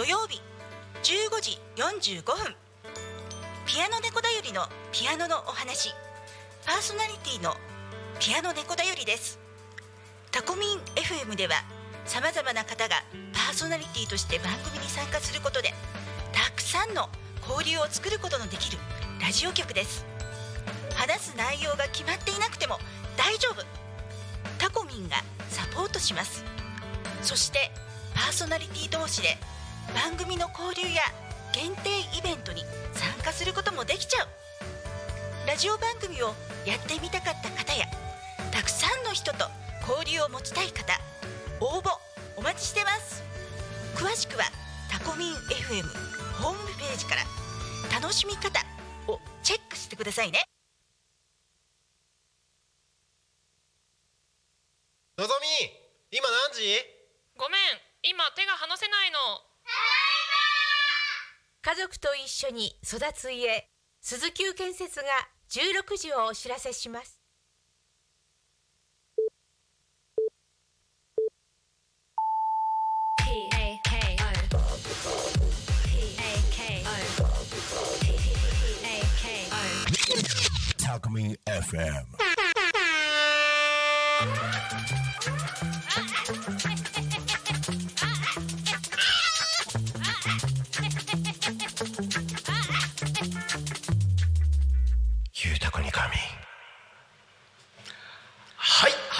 土曜日15時45分。ピアノ猫だよりのピアノのお話。パーソナリティのピアノ猫だよりです。タコミン FM ではさまざまな方がパーソナリティとして番組に参加することでたくさんの交流を作ることのできるラジオ局です。話す内容が決まっていなくても大丈夫。タコミンがサポートします。そしてパーソナリティ同士で番組の交流や限定イベントに参加することもできちゃう。ラジオ番組をやってみたかった方やたくさんの人と交流を持ちたい方応募お待ちしてます。詳しくはタコミン FM ホームページから楽しみ方をチェックしてくださいね。のぞみ今何時？ごめん今手が離せないの家族と一緒に育つ家鈴木建設が16時をお知らせします Talk Me FM.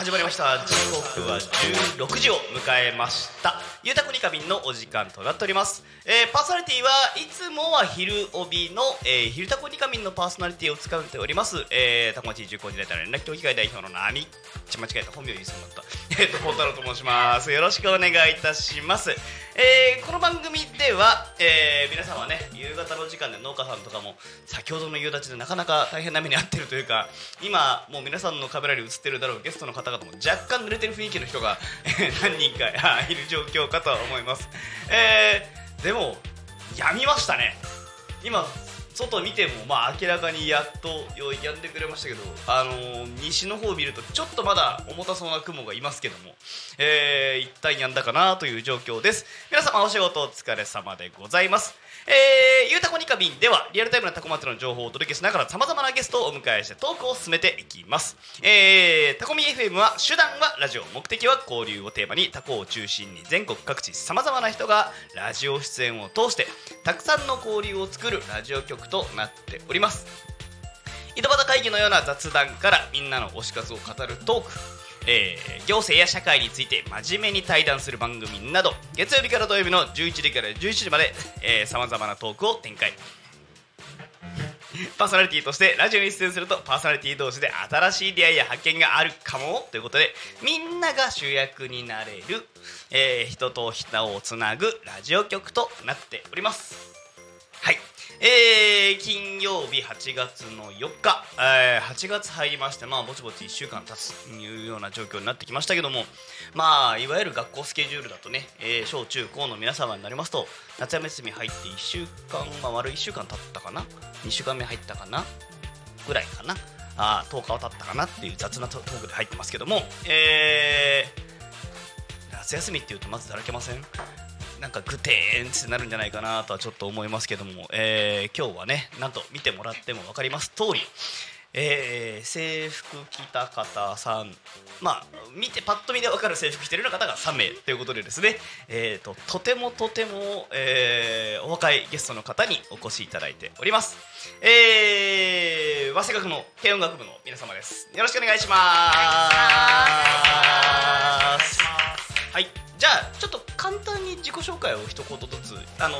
始まりました。時刻は16時を迎えました。ゆうたこにかみんのお時間となっております、えーパーソナリティはいつもは昼帯の、えー、昼たこにかみんのパーソナリティを使っております、えー、たこまち重工時代から連絡協議会代表の何ち間違えた本名言いそうになった。えっとポタロと申します。よろしくお願いいたします。えーこの番組では、えー皆さんはね夕方の時間で農家さんとかも先ほどの夕立でなかなか大変な目に遭ってるというか今もう皆さんのカメラに映ってるだろうゲストの方々も若干濡れてる雰囲気の人が何人かいる状況かとは思います、えーでもやみましたね。今外見てもまあ明らかにやっとよやんでくれましたけど、あのー西の方を見るとちょっとまだ重たそうな雲がいますけども、えー、一体やんだかなという状況です。皆様お仕事お疲れ様でございます。えー、ゆうたこにかびんではリアルタイムなタコマツの情報をお届けしながらさまざまなゲストをお迎えしてトークを進めていきます。えー、タコミ FM は手段はラジオ目的は交流をテーマにタコを中心に全国各地さまざまな人がラジオ出演を通してたくさんの交流を作るラジオ局となっております。井戸端会議のような雑談からみんなの推し活を語るトーク、えー行政や社会について真面目に対談する番組など月曜日から土曜日の11時から11時までさまざまなトークを展開。パーソナリティとしてラジオに出演するとパーソナリティ同士で新しい出会いや発見があるかもということでみんなが主役になれる、えー人と人をつなぐラジオ局となっております。はい、えー、金曜日8月の4日、えー8月入りまして、まあ、ぼちぼち1週間経つというような状況になってきましたけども、まあ、いわゆる学校スケジュールだとね、えー小中高の皆様になりますと夏休み入って1週間、まあ、丸1週間経ったかな？2週間目入ったかな？ぐらいかな？あ10日は経ったかなっていう雑なトトークで入ってますけども、えー夏休みっていうとまずだらけません？なんかグテーンってなるんじゃないかなとはちょっと思いますけども、えー今日はねなんと見てもらっても分かります通り、えー制服着た方さんまあ見てパッと見で分かる制服着てるような方が3名ということでですね、えー、ととてもとても、えーお若いゲストの方にお越しいただいております、えー、早稲学の軽音楽部の皆様です。よろしくお願いします。はい。じゃあちょっと簡単に自己紹介を一言ずつあの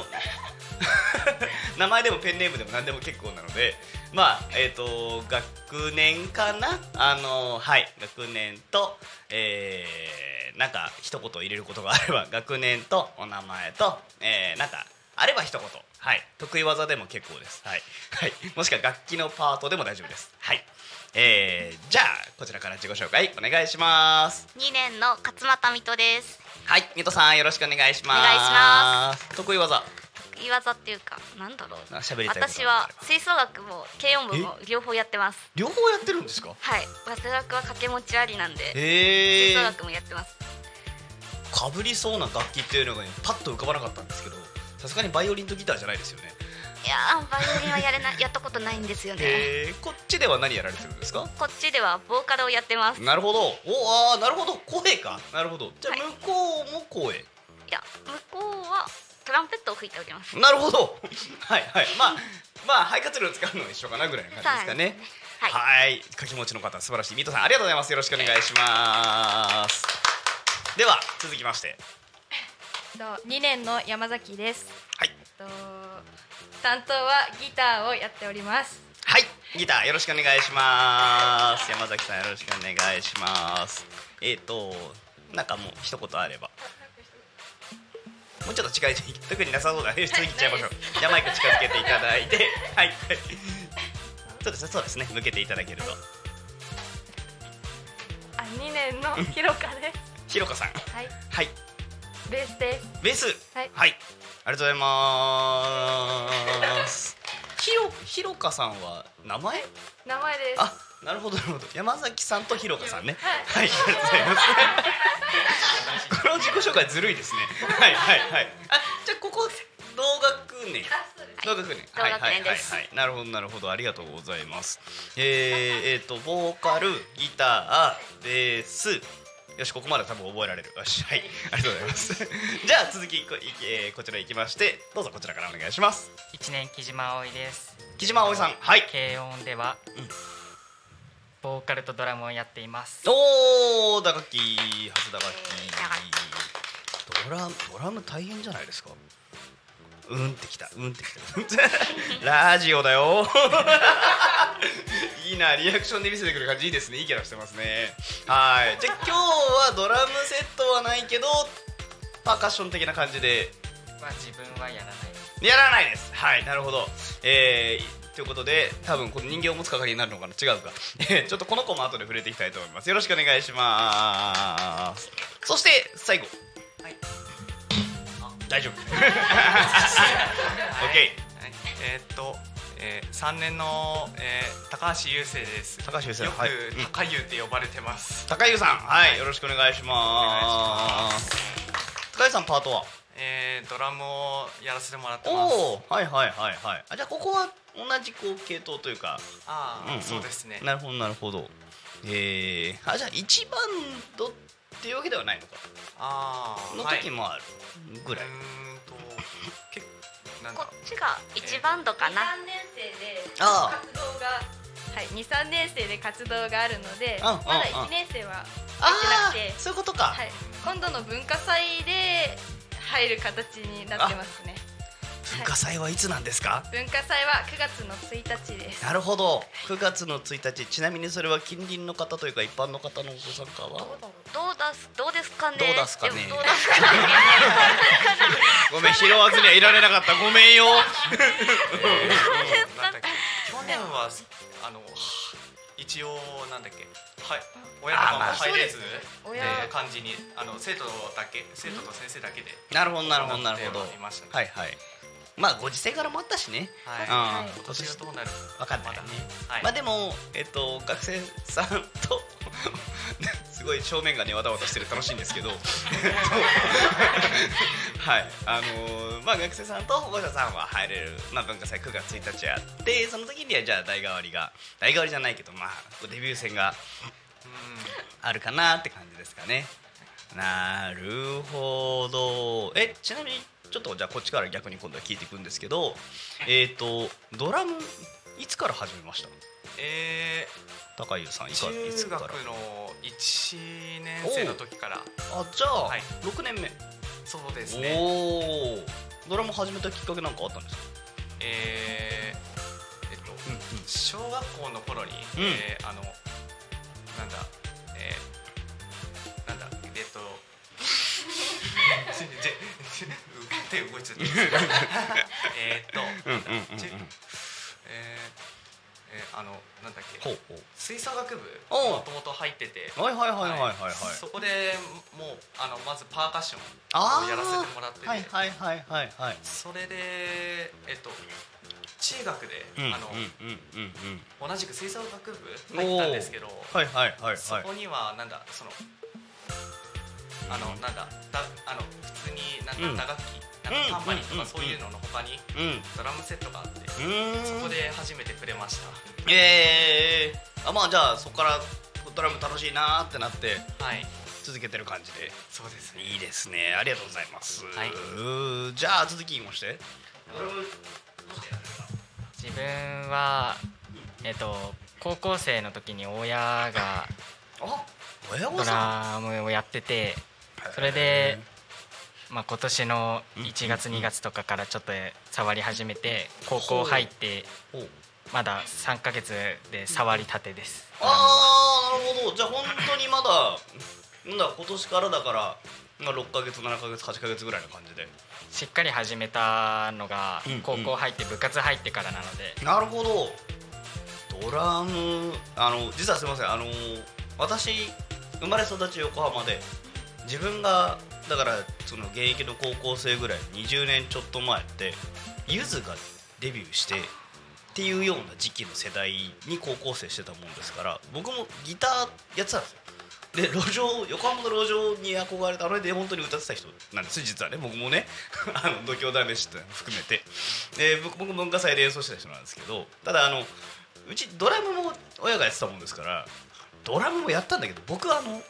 名前でもペンネームでも何でも結構なのでまあえっ、と学年かな？あのはい。学年とえー、なんか一言入れることがあれば学年とお名前とえー、なんかあれば一言。はい。得意技でも結構です。はい、はい、もしくは楽器のパートでも大丈夫です。はい。えー、じゃあこちらから自己紹介お願いします。2年の勝俣水戸です。はい水戸さんよろしくお願いします。お願いします。得意技。言い技っていうかなんだろう。私は吹奏楽も軽音部も両方やってます。両方やってるんですか？はい。早稲学は掛け持ちありなんでへえ吹奏楽もやってます。かぶりそうな楽器っていうのがねパッと浮かばなかったんですけどさすがにバイオリンとギターじゃないですよね。いやーバイオリンはやれない やったことないんですよね。えー、こっちでは何やられてるんですか？こっちではボーカルをやってます。いなるほど。おあーなるほど。声か。なるほど。じゃあはい。向こうも声、や向こうはトランペットを吹いております。なるほど。はいはい。まあまあ肺活量使うのは一緒かなぐらいの感じですかね。はい。はい。掛け持ちの方素晴らしい。ミートさんありがとうございます。よろしくお願いします。では続きまして。と2年の山崎です。はい。と担当はギターをやっております。はいギターよろしくお願いします。山崎さんよろしくお願いします。えっ、ー、となんかもう一言あれば。もうちょっと近い特になさそうだね。普通に行っちゃいましょう。じゃあマイク近づけていただいて。はいそうですねそうですね向けていただけると。あ2年のひろかです。ひろかさん。はい。はい。ベースです。ベース。はい。はい、ありがとうございますひろひろかさんは名前？名前です。あなるほどなるほど山崎さんとひろかさんねはいはい、ありがとうございます。この自己紹介ずるいですね。はいはいはい。あ、じゃあここ同学年。同学年。はいはいはいはい。なるほどなるほどありがとうございます。えー、えー、とボーカル、ギター、ベース。よしここまで多分覚えられる。よしはいありがとうございます。じゃあ続きこ,、えー、こちら行きましてどうぞこちらからお願いします。一年木島葵です木島葵さんはい。軽音では、ボーカルとドラムをやっていますおお打楽器初打楽器打楽ドラムドラム大変じゃないですかうんってきた。うんってきた。ラジオだよ。いいなリアクションで見せてくる感じ。いいですねいいキャラしてますね。はい。じゃあ今日はドラムセットはないけどパーカッション的な感じで。まあ自分はやらない。やらないです。はいなるほど。えーということで多分この人形を持つ係になるのかな？違うか。え ーちょっとこの子も後で触れていきたいと思います。よろしくお願いします。そして最後。はい大丈夫。OK はい、えーっと、えー、3年の、えー、高橋優生です。高橋優生よく、高優って呼ばれてます。高優さんはい。よろしくお願いします。高優さんパートは？えー、ドラムをやらせてもらっておます。おはいはいはいはい。あじゃあここは同じこう系統というか。ああ、んん。そうですね。なるほどなるほど。えー、あじゃあ一番ドっていうわけではないのか。ああ、のはい、時もあるぐらい、うーんと、結なんこだ。っちが一番度かな。3年生で活動がはい23年生で活動があるのでまだうん1年生はあ入ってなくて。ーそういうことか、はい。今度の文化祭で入る形になってますね文化祭はいつなんですか、文化祭は9月の1日です。なるほど。9月の1日。ちなみにそれは近隣の方というか一般の方のご参加は？どうだすどうですかね？どうだすかね？でもどうだすかね？ごめん拾わずにはいられなかった。ごめんよ。去年はあのは一応なんだっけ？はい親とかも入れずで親。感じにあの生徒だけ生徒と先生だけでなるほどなるほどなるほど。はいはいまあご時世からもあったしね。はい。うん。今年がどうなる？わかんないね。まだね。はい。まあでもえっと学生さんと すごい正面がねわたわたしてる楽しいんですけど。えっとはい。あのーまあ学生さんと保護者さんは入れる、まあ、文化祭9月1日あってその時にはじゃあ代替わりが代替わりじゃないけどまあデビュー戦があるかなって感じですかね。なるほど。えちなみにちょっとじゃあこっちから逆に今度は聞いていくんですけどえっ、とドラムいつから始めましたえ高井さんいかー、いつから？中学の1年生の時から。あじゃあ、はい。6年目。そうですね。おおドラム始めたきっかけなんかあったんですか？えー、えっと、小学校の頃に、うん。えーあのなんだえー、なんだえっと 手動いてえーっと、うんうんうんうん。ちえーえーあのなんだっけ。ほうほう。吹奏楽部もともと入ってて。はいはいはいはいはいはいそこでもうあのまずパーカッションをやらせてもらってて、はいはいはいはいはい。それでえっと中学で、うんあの、うんうんうん。同じく吹奏楽部入ったんですけど、はいはいはいはい。そこにはなんだそのあのなんだだあの普通になんだ打楽器なんかタンバリンとかそういうのの他にうん。ドラムセットがあってそこで初めてくれました。ええあまあじゃあそこからドラム楽しいなーってなってはい。続けてる感じで。そうですね。いいですね。ありがとうございます、はい。じゃあ続き言いまして。自分はえっと高校生の時に親がドさラムをやっててんそれで、まあ、今年の1月2月とかからちょっと触り始めて高校入ってまだ3ヶ月で触りたてです。ああなるほど。じゃあ本当にまだなんだ今年からだから、まあ、6ヶ月7ヶ月8ヶ月ぐらいの感じで。しっかり始めたのがうんうん。高校入って部活入ってからなので。なるほど。ドラムあの実はすみません。あの私生まれ育ち横浜で自分がだからその現役の高校生ぐらい20年ちょっと前ってゆずがデビューしてっていうような時期の世代に高校生してたもんですから僕もギターやってたんですよ。で路上横浜の路上に憧れてあれで本当に歌ってた人なんです実はね僕もね。あの度胸試しって含めて。で僕僕文化祭で演奏してた人なんですけどただあのうちドラムも親がやってたもんですからドラムもやったんだけど僕はあの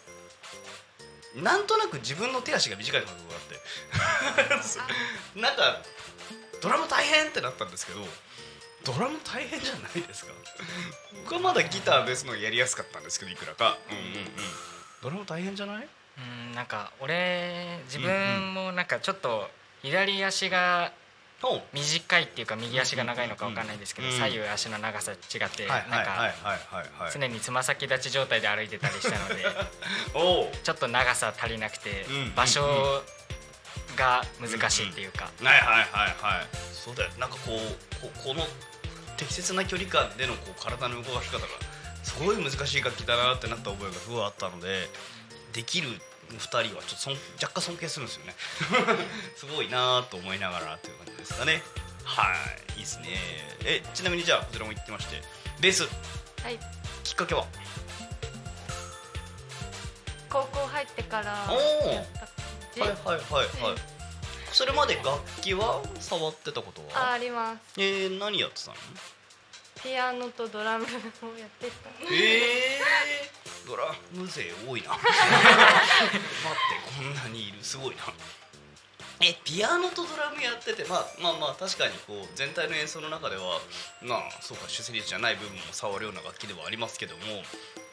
なんとなく自分の手足が短い感覚があって。なんかドラム大変ってなったんですけどドラム大変じゃないですか？僕はまだギターベースのやりやすかったんですけどいくらか。うんうんうん。ドラム大変じゃない？うんなんか俺自分もなんかちょっと左足が短いっていうか右足が長いのかわかんないですけどうん左右足の長さ違ってなんか常につま先立ち状態で歩いてたりしたので ちょっと長さ足りなくてうん場所が難しいっていうか。はいはいはいはい。そうだよ。なんかこうここの適切な距離感でのこう体の動かし方がすごい難しい楽器だなってなった覚えがすごいあったのでできる2人はちょっとそん若干尊敬するんですよね。すごいなと思いながらという感じですかね。はいいいですね。えちなみにじゃあこちらも言ってましてベースはい。きっかけは？高校入ってからはいはいはいはい。それまで楽器は触ってたことは？ああります。えー、何やってたの？ピアノとドラムをやってた。ええー、ドラム勢多いな。待ってこんなにいるすごいな。えピアノとドラムやっててまあまあまあ確かにこう全体の演奏の中ではまあそうか主旋律じゃない部分も触るような楽器ではありますけども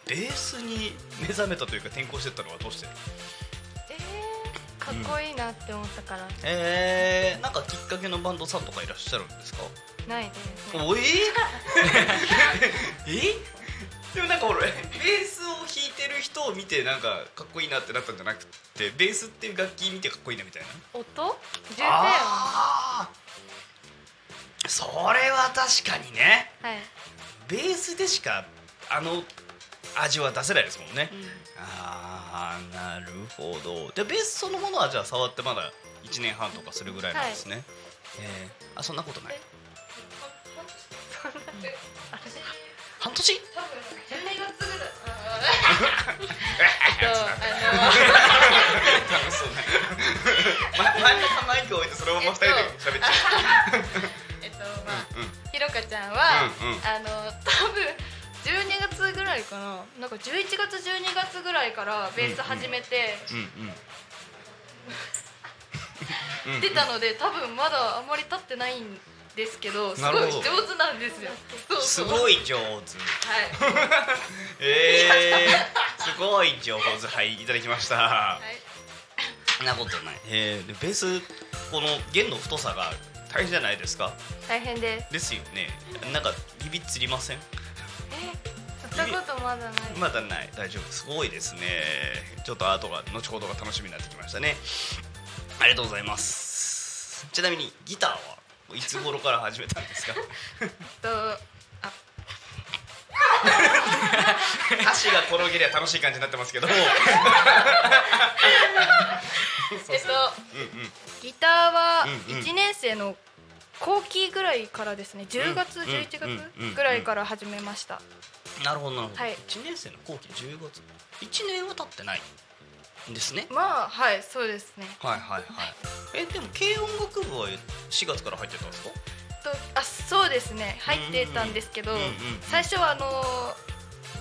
ベースに目覚めたというか転校してったのはどうして？えー、かっこいいなって思ったから、えー、なんかきっかけのバンドさんとかいらっしゃるんですか？ないですおえ え？でもなんか俺ベースを弾いてる人を見てなんかかっこいいなってなったんじゃなくてベースっていう楽器見てかっこいいなみたいな？音？重低音。それは確かにね。はい、ベースでしかあの味は出せないですもんね、ああなるほど。でベースそのものはじゃあ触ってまだ1年半とかするぐらいなんですね、えー。あそんなことない半年？多分12月ぐらいえっと楽しそうねま真ん中マイク置いてそのまま二人で喋っちゃうえっとまあ、うんうんひろかちゃんは、うんうんあの多分12月ぐらいかななんか11月12月ぐらいからベース始めてうんうんうん出たので多分まだあんまり経ってないんですけどすごい上手なんですよ。すごい上手。はい。えー、すごい上手。はいいただきました。はい。そんなことない。えー、でベースこの弦の太さが大変じゃないですか？大変です。ですよね。なんか指つりません？えやったことまだない。まだない。大丈夫。すごいですね。ちょっと後が後ほどが楽しみになってきましたね。ありがとうございます。ちなみにギターは？いつ頃から始めたんですか？と箸 が転げりゃ楽しい感じになってますけど。えっとうんうん。ギターはうんうん。1年生の後期ぐらいからですね。10月うん11うんうん月ぐらいから始めました。なるほどなるほど、はい。1年生の後期？10月？1年は経ってないですね。まあはいそうですね。はいはいはい。えでも軽音楽部は4月から入ってたんですか？とあそうですね。入ってたんですけど、うんうんうん最初はあの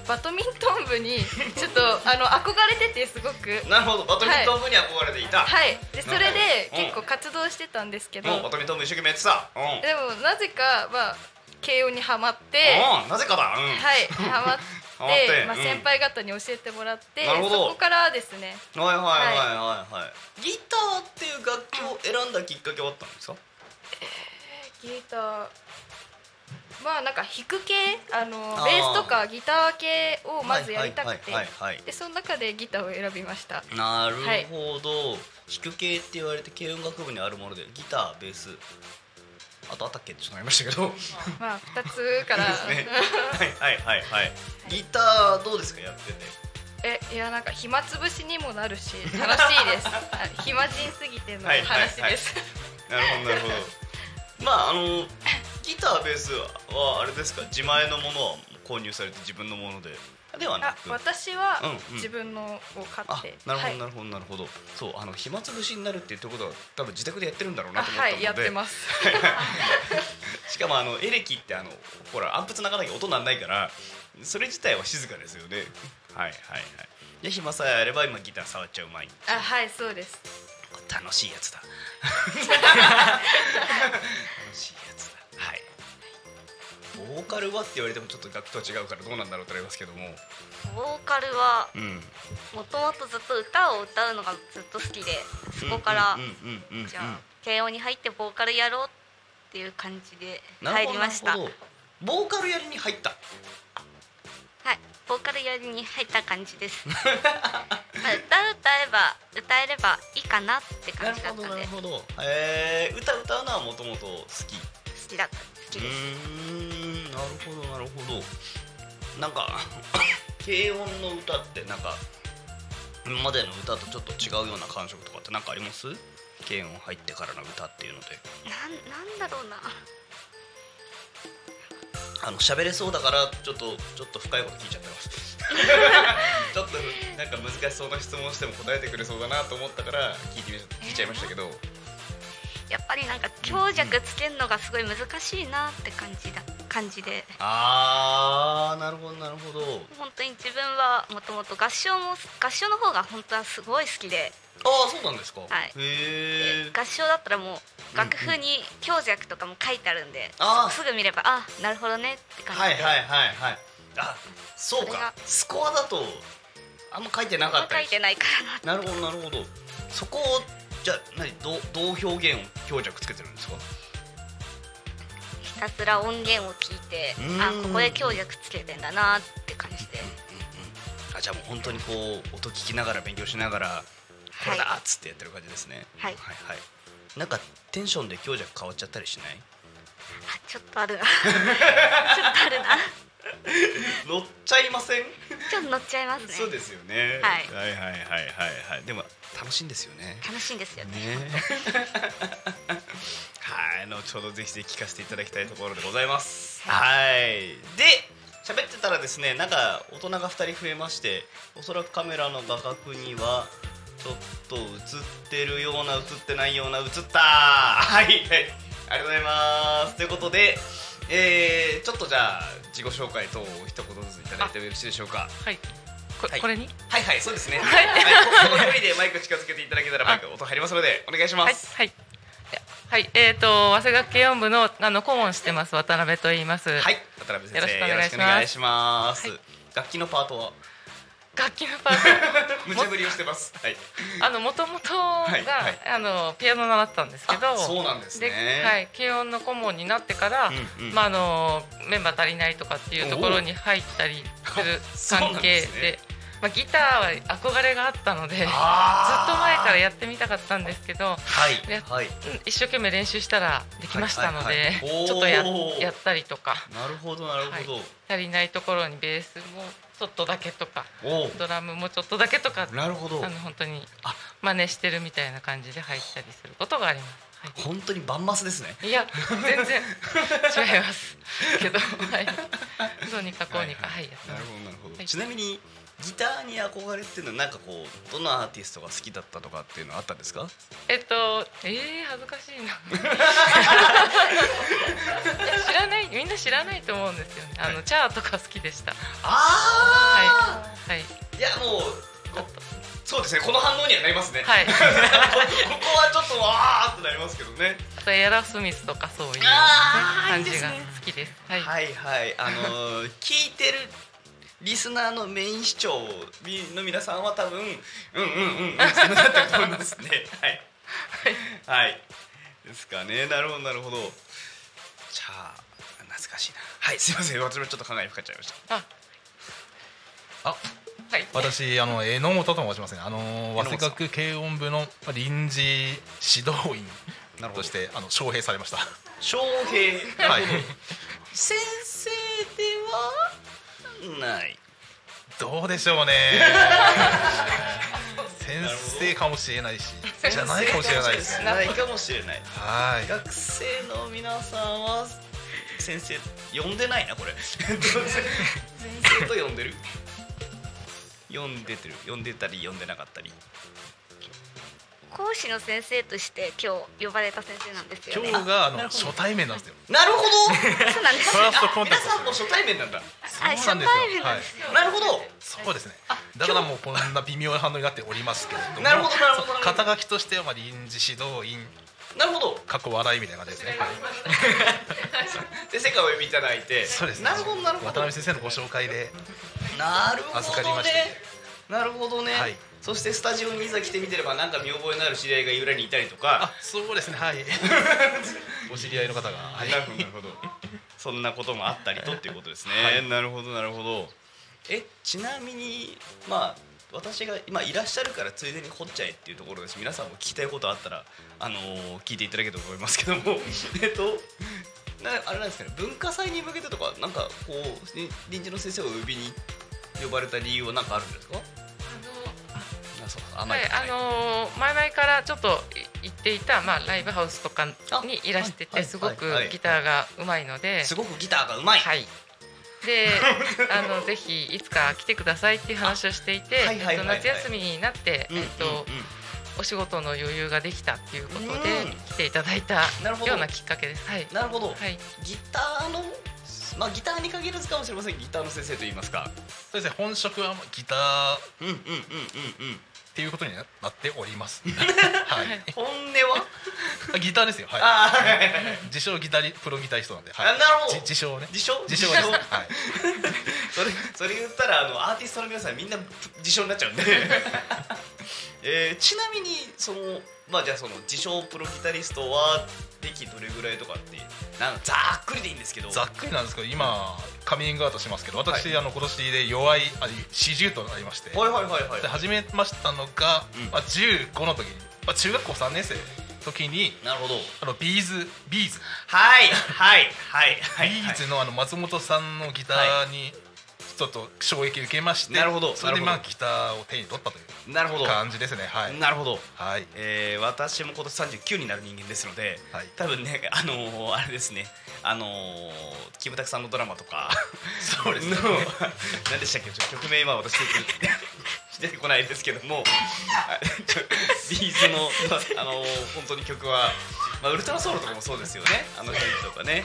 バドミントン部にちょっと あの憧れててすごく。なるほど。バドミントン部に憧れていた。はい。でそれでうん。結構活動してたんですけど、もうバドミントン部一生懸命やってた。うん。でもなぜかまあ慶応にはまって。うん。なぜかだ。うん。はい。はまってハマってまあ、うん。先輩方に教えてもらって、なるほど。そこからですね。はいはいはいはいはい。ギターっていう楽器を選んだきっかけはあったんですか？ギターまあなんか弾く系？あのあー。ベースとかギター系をまずやりたくて。はいはいはいはいでその中でギターを選びました。なるほど、弾く系って言われて軽音楽部にあるものでギターベースあとあったっけってちょっとなりましたけど。まあ2つから。ですね。はいはいはいはい。ギターどうですか？やってて。えいやなんか暇つぶしにもなるし楽しいです。あ 暇人すぎてのはいはいはい。話です、なるほどなるほど。まああのギターベースはあれですか？自前のものは購入されて自分のものでではなあく私は自分のを買あって、なるほはい。どなるほどなるほど。そうあの暇つぶしになるって言ってことは多分自宅でやってるんだろうなあと思ったので。はいやってます。しかもあのエレキってあのほらアンプつながなきゃ音なんないからそれ自体は静かですよね。はいはいはい。で暇さえあれば今ギター触っちゃう毎日あはいそうです。楽しいやつだ ボーカルはって言われてもちょっと楽器とは違うからどうなんだろうと思いますけども。ボーカルはうん。もともとずっと歌を歌うのがずっと好きでそこからじゃあ慶応に入ってボーカルやろうっていう感じで入なるほどりました。はいなるほど。ボーカルやりに入った。ボーカルやりに入った感じです。まあ歌歌えば歌えればいいかなってな感じだるほどなったんで。好るほどえー、歌歌うのはもともと好き。きだった。好きです。んなるほどなるほど。なんか 軽音の歌ってなんか今までの歌とちょっと違うような感触とかって何かあります？軽音入ってからの歌っていうので。なんなんだろうな。あの喋れそうだからちょっとちょっと深いこと聞いちゃってます。ちょっとなんか難しそうな質問しても答えてくれそうだなと思ったから聞いてみ聞いちゃいましたけどやっぱりなんか強弱つけるのがすごい難しいなって感じだ感じで。あーなるほどなるほど。本当に自分はもともと合唱も合唱の方が本当はすごい好きで。ああそうなんですか、はい。へえ合唱だったらもう楽譜に強弱とかも書いてあるんで、あー。すぐ見ればあなるほどねって感じで、はいはいはいはい。あそうか。スコアだとあんま書いてなかったり書いてないからななるほどなるほど。そこをじゃあ何どうどう表現を強弱つけてるんですか？ひたすら音源を聞いてうん。あここで強弱つけてんだなって感じで。あじゃあもう本当にこう音聞きながら勉強しながらこれだっつってやってる感じですね。はい。はいはい。なんかテンションで強弱変わっちゃったりしない？あちょっとあるな。ちょっとあるな 乗っちゃいません？ちょっと乗っちゃいますね。そうですよね、はい。はいはいはいはいはい。でも楽しいんですよね。楽しいんですよね。ね。はい後ほどぜひぜひ聞かせていただきたいところでございます。はい。で喋ってたらですねなんか大人が2人増えましておそらくカメラの画角にはちょっと映ってるような映ってないような映ったはい。はい。ありがとうございます。ということでえー、ちょっとじゃあ自己紹介等を一言ずついただいてもよろしいでしょうか。はい。こはい。これに？はいはいそうですね。はい、はい、こ の距離でマイク近づけていただけたらマイク音入りますのでお願いします。はいはい。はいえー、と早稲田軽音部のあの顧問してます渡辺と言います。はい。渡辺先生よろしくお願いします。楽器のパートは？楽器のパート 無茶ぶりをしてます。はい。あの元々が、いはい。あのピアノ習ったんですけど。あそうなんですね。はい、軽音の顧問になってから、うんうん。まああのメンバー足りないとかっていうところに入ったりする関係でまあ、ギターは憧れがあったのでずっと前からやってみたかったんですけどはいやはい。うん一生懸命練習したらできましたのはいはいはい。ちょっとややったりとか。なるほどなるほど、足りないところにベースもちょっとだけとかおドラムもちょっとだけとかなるほど。あの本当にあ。真似してるみたいな感じで入ったりすることがあります。本当にバンマスですね。いや全然違いますけどはい。どうにかこうにかはいやってなるほどなるほど、はい。ちなみにギターに憧れっていうのはなんかこうどのアーティストが好きだったとかっていうのはあったんですか？えっとえー、恥ずかしいな。知らないみんな知らないと思うんですよね。あのチャーとか好きでした。あはい。はい。いやもうそうですね。この反応にはなりますね。はい。ここはちょっとわーっとなりますけどね。あとエラスミスとかそういう、ね、感じが好きです。はい、はいはい。あのー聞いてるリスナーのメイン視聴の皆さんは多分うんうんうんうんってなってると思いますね。はい。はい。ですかね。なるほどなるほど。じゃあ懐かしいな。はいすいません。私もちょっと考えにかかっちゃいました。あ。あ。はい。私あの榎本と申しますね。あの早稲学軽音部の臨時指導員なるほど。としてあの招聘されました。翔平はい。先生ではない。どうでしょうね。先生かもしれないしじゃないかもしれない。ですないかもしれない。はい。学生の皆さんは先生呼んでないなこれ。先生と呼んでる？呼んでてる。呼んでたり呼んでなかったり。講師の先生として今日呼ばれた先生なんですよね。今日があの初対面なんですよ。なるほど。そうなんです皆さんも初対面なんだ。はいそうなんですよ。はい。なるほど。そうですね。だからもうこんな微妙な反応になっておりますけれども。なるほどなるほど肩書きとしてはまあ臨時指導員。なるほど。過去笑いみたいな感じですね、はい。で世界をお呼びいただいて。そうですね。なるほどなるほど。渡辺先生のご紹介でなるほどね。なるほどね、はい。そしてスタジオにいざ来てみてればなんか見覚えのある知り合いが裏にいたりとか。あそうですね。はい。お知り合いの方が。はい。なるほどなるほどそんなこともあったりとっていうことですね、はい。なるほどなるほど。えちなみにまあ私が今いらっしゃるからついでに掘っちゃえっていうところです。皆さんも聞きたいことあったらあのー聞いていただけたと思いますけども。えっとなあれなんですかね。文化祭に向けてとかなんかこうに臨時の先生を呼びに呼ばれた理由は何かあるんですか？あそうあはい、あのー前々からちょっと行っていた、まあ、ライブハウスとかにいらしてはいてすごくギターがうまいので、すごくギターがうまい。はい、で あのぜひいつか来てくださいっていう話をしていて、えっと夏休みになって、うんえっとお仕事の余裕ができたっていうことでうん。来ていただいたなるほど。ようなきっかけです。はい、なるほど、はい、ギターのまあギターに限らずかもしれません。ギターの先生と言いますか。そうですね本職はギターっていうことになっております。はい。本音は？ギターですよ。はい。自称ギタリプロギタリストなんで、はい、あなるほど。じ自称ね。自称？自称はい。それそれ言ったらあのアーティストの皆さんみんな自称になっちゃうんで、えーちなみにそのまあじゃあその自称プロギタリストは歴どれぐらいとかってなんかざっくりでいいんですけど。ざっくりなんですけど今カミングアウトしますけど私、あの今年で齢あ四十となりまして、はいはいはいはい。で始めましたのが、うん。まあ、15の時に、まあ、中学校3年生の時になるほど。あの B'z B'z はいはいはいはい。 B'z のあの松本さんのギターにちょっと衝撃を受けまして、なるほどそれでまあギターを手に取ったというなるほど。感じですねはい。なるほど。はい。えー私も今年39になる人間ですので、はい。多分ねあのーあれですね。あのーキムタクさんのドラマとか そうですね。の何でしたっけ？曲名今私出 てこないですけども ビーズのあのー本当に曲は、まあ、ウルトラソウルとかもそうですよね。あの辺とかね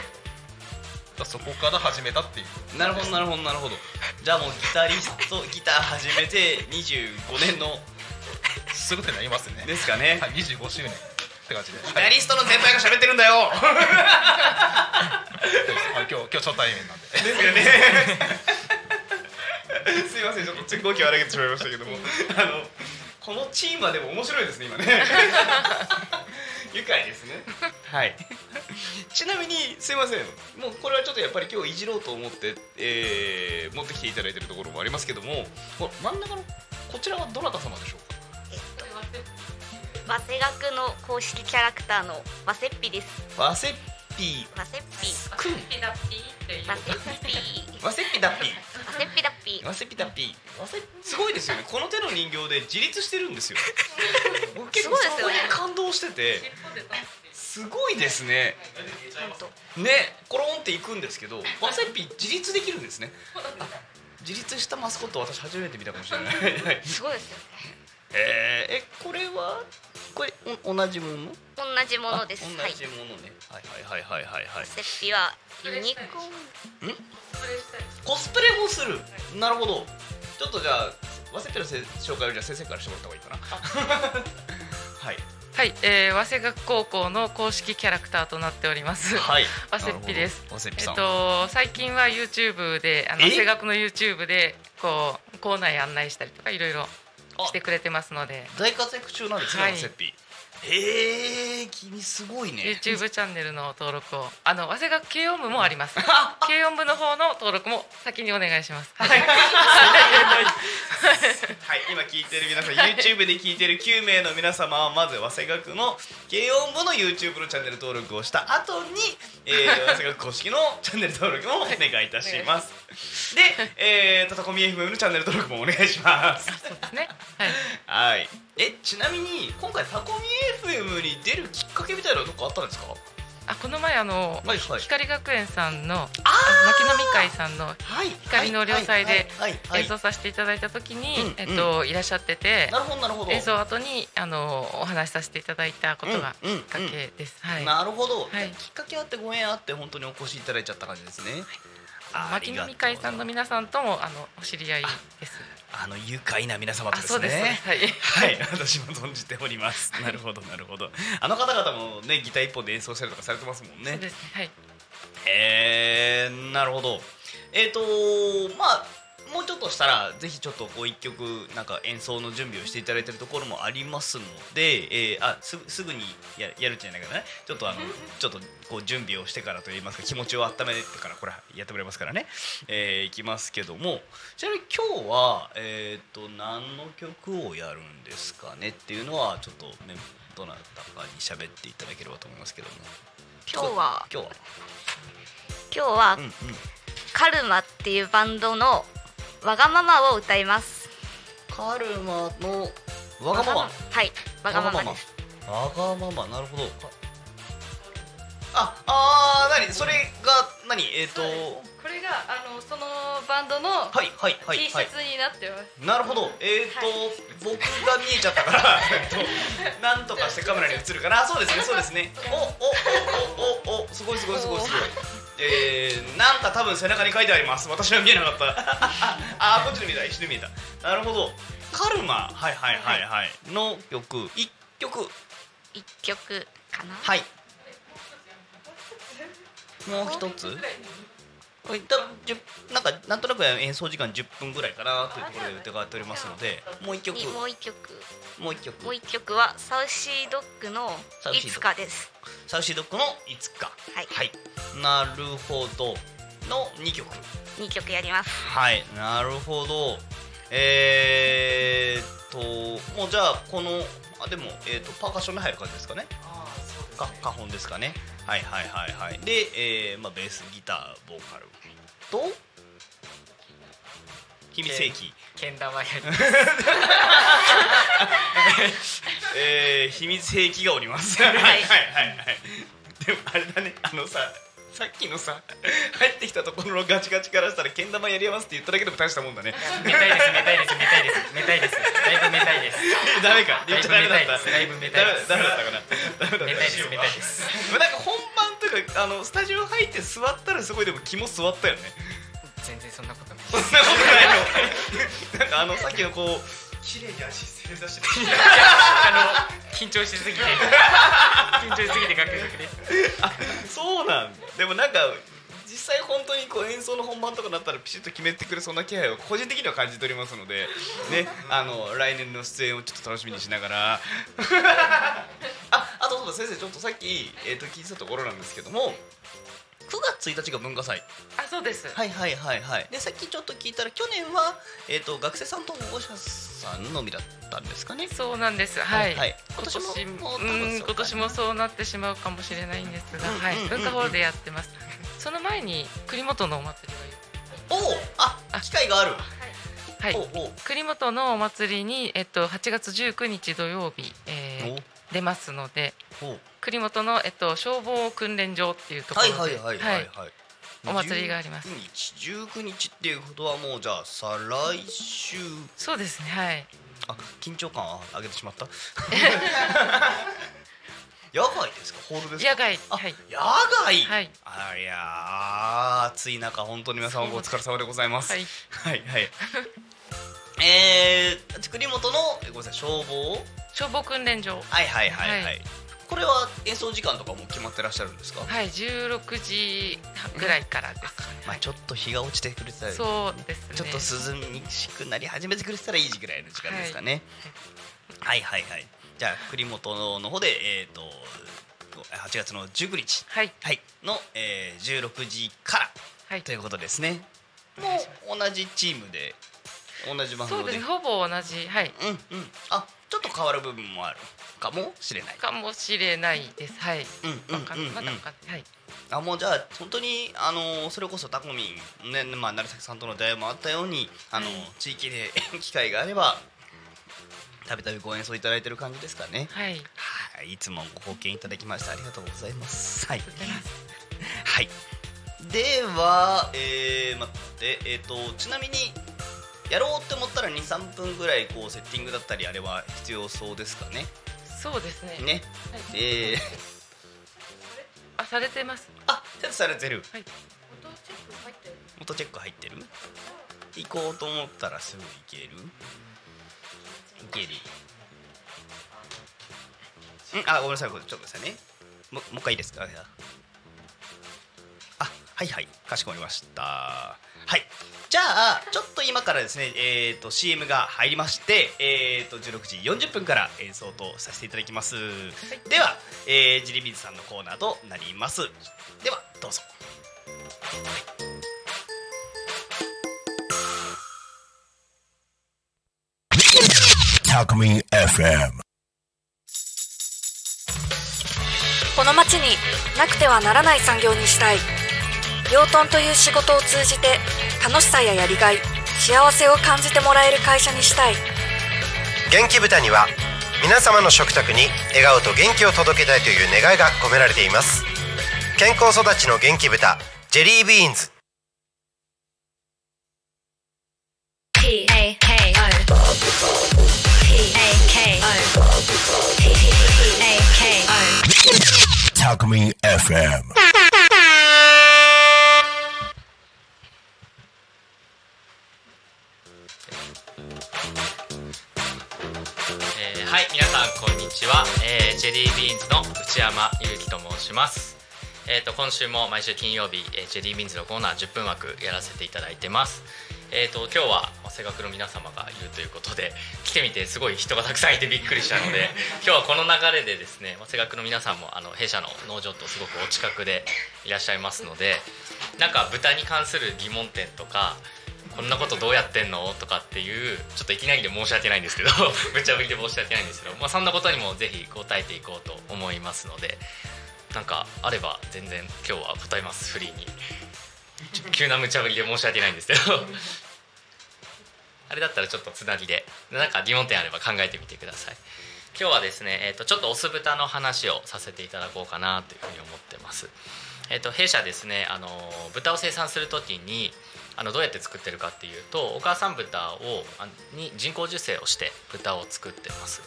そこから始めたっていう。なるほどなるほどなるほど。じゃあもうギタリストギター始めて25年の。すぐってなりますね。ですかね、はい25周年。って感じで。ギタリストの先輩が喋ってるんだよ。あ今日今日初対面なんで。ですよね。すいませんちょっと語気を荒げてしまいましたけども。あのこのチームはでも面白いですね今ね。愉快ですね。はい。ちなみにすいません。もうこれはちょっとやっぱり今日いじろうと思って、えー持ってきていただいてるところもありますけども真ん中のこちらはどなた様でしょうか？早稲学の公式キャラクターのワセッピです。ワセッピワセッピくんワセッピワセッピダッピーピセピタピ すごいですよね。この手の人形で自立してるんですよ。僕 結構そこに感動してて。すごいですね。ねコロンっていくんですけどワセピ自立できるんですね。あ自立したマスコット私初めて見たかもしれない。すごいですよね。えー、えこれは？これお同じもの？同じものです。あ同じものね、はい、はいはいはいはいはい。セッピはユニコーン。コスプレもする。なるほど。ちょっとじゃあワセピのせ紹介をじゃあ先生からしてもらった方がいいかな。はい。はい、えー、早稲学高校の公式キャラクターとなっております。はい。わせっぴです。わせっぴさん。えっと最近は YouTube で、あのえ？早稲学の YouTube でこう校内案内したりとかいろいろしてくれてますので、大活躍中なんですね、はい。ワセピへえ君すごいね。YouTube チャンネルの登録を、あの早稲学軽音部もあります。軽音部の方の登録も先にお願いします。はい。はい、今聞いてる皆さん YouTube で聞いてる9名の皆様はまず早稲学の軽音部の YouTube のチャンネル登録をした後に、えー、早稲学公式のチャンネル登録もお願いいたしますで、えー、たたこみ FM のチャンネル登録もお願いします。そうですね。はい。えちなみに今回タコミ FM に出るきっかけみたいなとこあったんですか？あこの前あの、はいはい。光学園さんの牧野美会さんの光の良祭ではいはいはいはい。演奏させていただいた時に、うんえっといらっしゃっててなるほどなるほど。演奏後にあのお話しさせていただいたことがきうんっかけです。はい。なるほど、はい。きっかけあってご縁あって本当にお越しいただいちゃった感じですね、あ牧野美会さんの皆さんともあのお知り合いです。あの愉快な皆様とですね。はい。はい、私も存じております。なるほどなるほど。あの方々もねギター一本で演奏したりとかされてますもんね。そうですね。はい。えー、なるほど。えっ、ー、とまあもうちょっとしたらぜひちょっとこう一曲なんか演奏の準備をしていただいてるところもありますので、えー、あすぐすぐにややるんじゃないかなちょっとあのちょっとこう準備をしてからといいますか気持ちを温めてからこれやってもらいますからね、えー、いきますけどもちなみに今日はえっ、と何の曲をやるんですかねっていうのはちょっとねどなたかに喋っていただければと思いますけども。今日は？今日は？今日は、うんうん。カルマっていうバンドのわがままを歌います。カルマのわがまま。はい。わがままです。わがまま。なるほど。ああー何？それが何？えっ、と。これがあのそのバンドのはいはいはい T シャツになってます、なるほど。えっ、と、僕が見えちゃったから えっとなんとかしてカメラに映るかなあそうですねそうですね。おおおおおおすごいすごいすごいすごいえー、なんか多分背中に書いてあります。私は見えなかった。あーこっちで見えた。一緒に見えた。なるほど。カルマ。はいはいはいはい。の曲。一曲。一曲かな？はい。もう一つ多分10なんかなんとなく演奏時間10分ぐらいかなというところで伺っておりますのでもう一曲。にもう一曲。もう一曲。もう一曲はサウシードッグのいつかです。サウシードッグのいつか。はい、なるほどの2曲。二曲やります。はい。なるほど。えー、っともうじゃあこのあでも、えーっとパーカッションに入る感じですかね。か花本ですかねはいはいはいはい。で、えーまあ、ベースギターボーカル。と秘密兵器けん玉やり えー、秘密兵器がおります。はい。はいはいはい。でもあれだねあのささっきのさ入ってきたところのガチガチからしたらけん玉やりますって言っただけでも大したもんだね。めたいですめたいですめたいですめたいです。だいぶめたいですダメか言っちゃダメだった。だいぶめたいです。ダメだったかな。ダメだっためたいです。めたいですなんか本番というかあのスタジオ入って座ったらすごいでも肝座ったよね。全然そんなことない。そんなことないの。なんかあのさっきのこう綺麗に足正座して。あの緊張しすぎて。緊張しすぎて楽曲で。あそうなんだ。でもなんか実際本当にこう演奏の本番とかになったらピシッと決めてくれそうな気配を個人的には感じておりますのでね あの来年の出演をちょっと楽しみにしながら。ああとそうだ先生ちょっとさっき、えー、と聞いてたところなんですけども9月1日が文化祭。あそうです。はいはいはいはい。でさっきちょっと聞いたら去年は、えー、と学生さんと保護者さんのみだったんですかね。そうなんです。はい。はい。今年も今年もうん今年もそうなってしまうかもしれないんですが、はい。文化ホールでやってます。その前に栗本のお祭りおおあ機会がある。がはい。栗本のお祭りにえっと8月19日土曜日、えー出ますので、栗本の、えっと、消防訓練場っていうところで、はいはいはいはい。はい、お祭りがあります。19日19日っていうことはもうじゃあ再来週。そうですねはい。あ緊張感は上げてしまった？野外ですか？ホールですか？野外はい。野外？はい。あいやー暑い中本当に皆さんお疲れ様でございます。はい。はいはい。えー、栗本のえごめんなさい消防？消防訓練場。はいはいはいはい、はいこれは演奏時間とかも決まってらっしゃるんですか？はい16時ぐらいからです、まあちょっと日が落ちてくれたらそうですね。ちょっと涼しくなり始めてくれてたらいいぐらいの時間ですかね、はい、はいはいじゃあ栗本の方でえっ、と8月の19日。はい、の、えー、16時から、はい、ということですね。もう同じチームで同じバンドで。そうですね。ほぼ同じ。はい。うんうん。あちょっと変わる部分もあるかもしれない。かもしれないです。はい。うんうんうんうん。まだわかんない。はい。あもうじゃあ本当にあのそれこそタコミンねまあ成崎さんとの出会いもあったようにあの、地域で機会があればたびたびご演奏いただいてる感じですかね。はい。はいいつもご貢献いただきましてありがとうございます。はい。はい。ではえー、待ってえっ、とちなみにやろうって思ったら23分ぐらいこうセッティングだったりあれは必要そうですかね？そうですね。ね、はい。えー、あされてます。あちょっとされてる。はい。音チェック入ってる。行こうと思ったらすぐ行ける？いける。んあごめんなさい。ちょっと待ってくださいね。ももう一回いいですか？あはいはい。かしこまりましたあちょっと今からですねえっ、と CM が入りましてえっ、と16時40分から演奏とさせていただきます、では、えー、ジリビーズさんのコーナーとなります。ではどうぞ。Talk Me FM. この町になくてはならない産業にしたい養豚という仕事を通じて楽しさややりがい幸せを感じてもらえる会社にしたい。元気豚には皆様の食卓に笑顔と元気を届けたいという願いが込められています。健康育ちの元気豚ジェリービーンズ。P A K O P A K O P A K O Talk Me FM. こんにちは、えージェリービーンズの内山裕樹と申します。えー、と今週も毎週金曜日、えージェリービーンズのコーナー10分枠やらせていただいてます。えー、と今日はまあ声楽の皆様がいるということで来てみてすごい人がたくさんいてびっくりしたので 今日はこの流れでですねまあ声楽の皆さんもあの弊社の農場とすごくお近くでいらっしゃいますのでなんか豚に関する疑問点とかこんなことどうやってんの？とかっていうちょっといきなりで申し訳ないんですけど 無茶ぶりで申し訳ないんですけど、まあ、そんなことにもぜひ答えていこうと思いますのでなんかあれば全然今日は答えますフリーに。急な無茶ぶりで申し訳ないんですけど。あれだったらちょっとつなぎでなんか疑問点あれば考えてみてください。今日はですね、えー、とちょっとオス豚の話をさせていただこうかなというふうに思ってます。えー、と弊社ですねあの豚を生産する時にあのどうやって作ってるかっていうとお母さん豚をに人工授精をして豚を作ってます。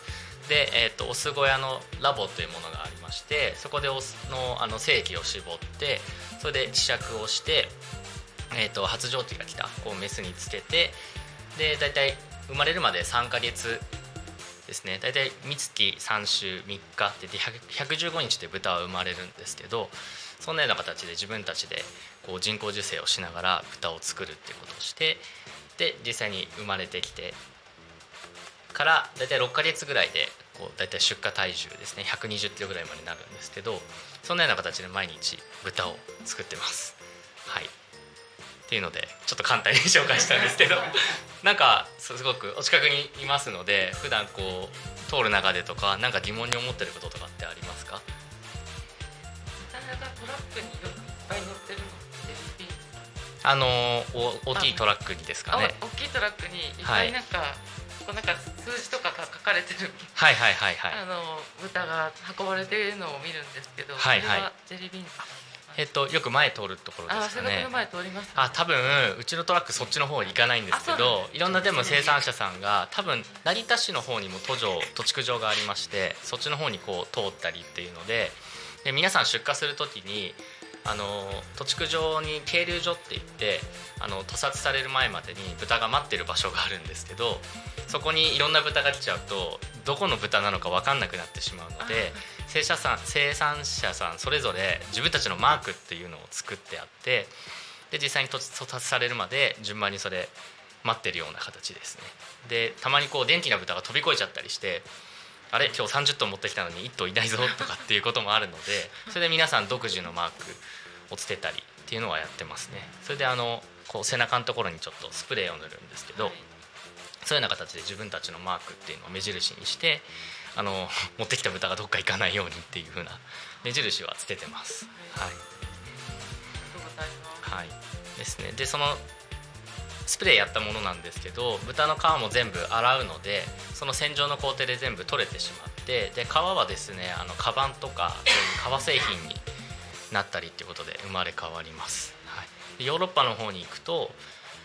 で、えー、とオス小屋のラボというものがありましてそこでオスのあの精液を絞ってそれで希釈をして、えー、と発情期が来た。こうメスにつけてで大体生まれるまで3ヶ月ですね。大体三月3週3日ってって115日で豚は生まれるんですけどそんなような形で自分たちでこう人工授精をしながら豚を作るっていうことをしてで実際に生まれてきてから大体6ヶ月ぐらいでこう大体出荷体重ですね120キロぐらいまでなるんですけどそんなような形で毎日豚を作ってます。はいっていうのでちょっと簡単に紹介したんですけど なんかすごくお近くにいますので普段こう通る中でとかなんか疑問に思ってることとかってありますか？なかなかトラックにいっぱい乗ってるのあのお大きいトラックにですかね。あ大きいトラックにいっぱいなんか、こうなんか数字とか書が書かれてる。はいはいはいはい。あの豚が運ばれているのを見るんですけど、はいはい。それはジェリービーンズえっとよく前通るところであすかね。数学の前通ります、あ多分うちのトラックそっちの方行かないんですけどいろんなでも生産者さんが多分成田市の方にも途上土地区場がありましてそっちの方にこう通ったりっていうのでで皆さん出荷する時にあの土地区場に係留所って言ってあの屠殺される前までに豚が待ってる場所があるんですけどそこにいろんな豚が来ちゃうとどこの豚なのか分かんなくなってしまうので生産さん生産者さんそれぞれ自分たちのマークっていうのを作ってあってで実際に屠殺されるまで順番にそれ待ってるような形ですね。でたまにこう元気な豚が飛び越えちゃったりしてあれ？今日30頭持ってきたのに1頭いないぞとかっていうこともあるのでそれで皆さん独自のマークをつけたりっていうのはやってますね。それであのこう背中のところにちょっとスプレーを塗るんですけど、そういうような形で自分たちのマークっていうのを目印にしてあの 持ってきた豚がどっか行かないようにっていう風な目印はつけてます。はい。はい。ですね。でそのスプレーやったものなんですけど豚の皮も全部洗うのでその洗浄の工程で全部取れてしまってで皮はですねあのカバンとかそういう革製品になったりっていうことで生まれ変わります、はい、でヨーロッパの方に行くと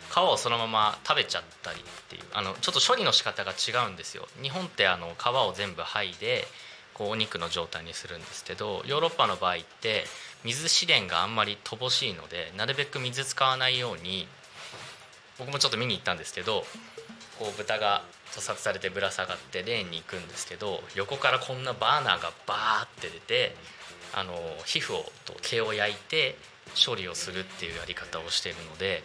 皮をそのまま食べちゃったりっていうあのちょっと処理の仕方が違うんですよ。日本ってあの皮を全部剥いでこうお肉の状態にするんですけどヨーロッパの場合って水資源があんまり乏しいのでなるべく水使わないように僕もちょっと見に行ったんですけどこう豚が屠殺されてぶら下がってレーンに行くんですけど横からこんなバーナーがバーって出てあの皮膚をと毛を焼いて処理をするっていうやり方をしているので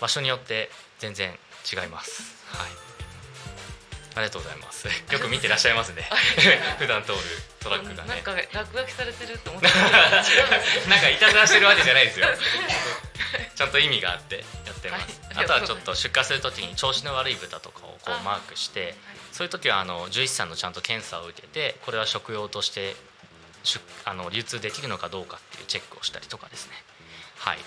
場所によって全然違います。はい。ありがとうございます。よく見てらっしゃいますね。普段通るトラックがね。なんか落書きされてると思って なんかいたずらしてるわけじゃないですよ。ちゃんと意味があってやってます、はい。あとはちょっと出荷する時に調子の悪い豚とかをこうマークしてそういう時はあの獣医師さんのちゃんと検査を受けてこれは食用として出あの流通できるのかどうかっていうチェックをしたりとかですね。はい。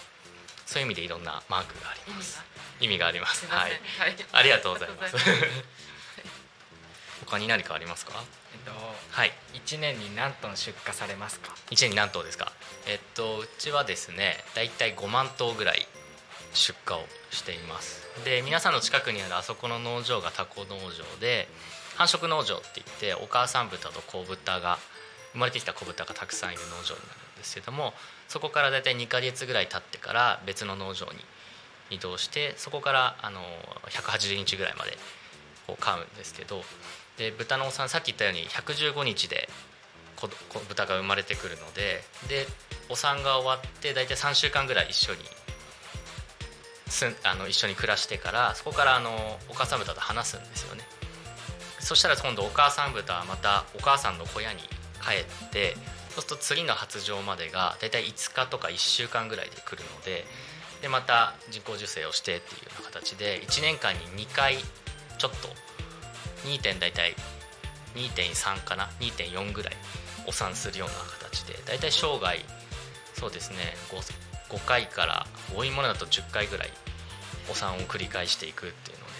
そういう意味でいろんなマークがあります。意味があります。はい。はい。ありがとうございます。他に何かありますか？えっと、はい。1年に何トン出荷されますか？1年に何頭ですか？えっとうちはですねだいたい5万頭ぐらい出荷をしています。で皆さんの近くにあるあそこの農場がタコ農場で繁殖農場って言ってお母さん豚と子豚が生まれてきた子豚がたくさんいる農場になるんですけどもそこからだいたい2ヶ月ぐらい経ってから別の農場に移動してそこからあの180日ぐらいまでこう飼うんですけどで豚のお産さっき言ったように115日で子子豚が生まれてくるのででお産が終わって大体3週間ぐらい一緒にすんあの一緒に暮らしてからそこからあのお母さん豚と話すんですよね。そしたら今度お母さん豚はまたお母さんの小屋に帰ってそうすると次の発情までが大体5日とか1週間ぐらいで来るのででまた人工授精をしてっていうような形で1年間に2回ちょっと2点大体2.3かな2.4ぐらいお産するような形で大体生涯そうですね 5, 5回から多いものだと10回ぐらいお産を繰り返していくっていうので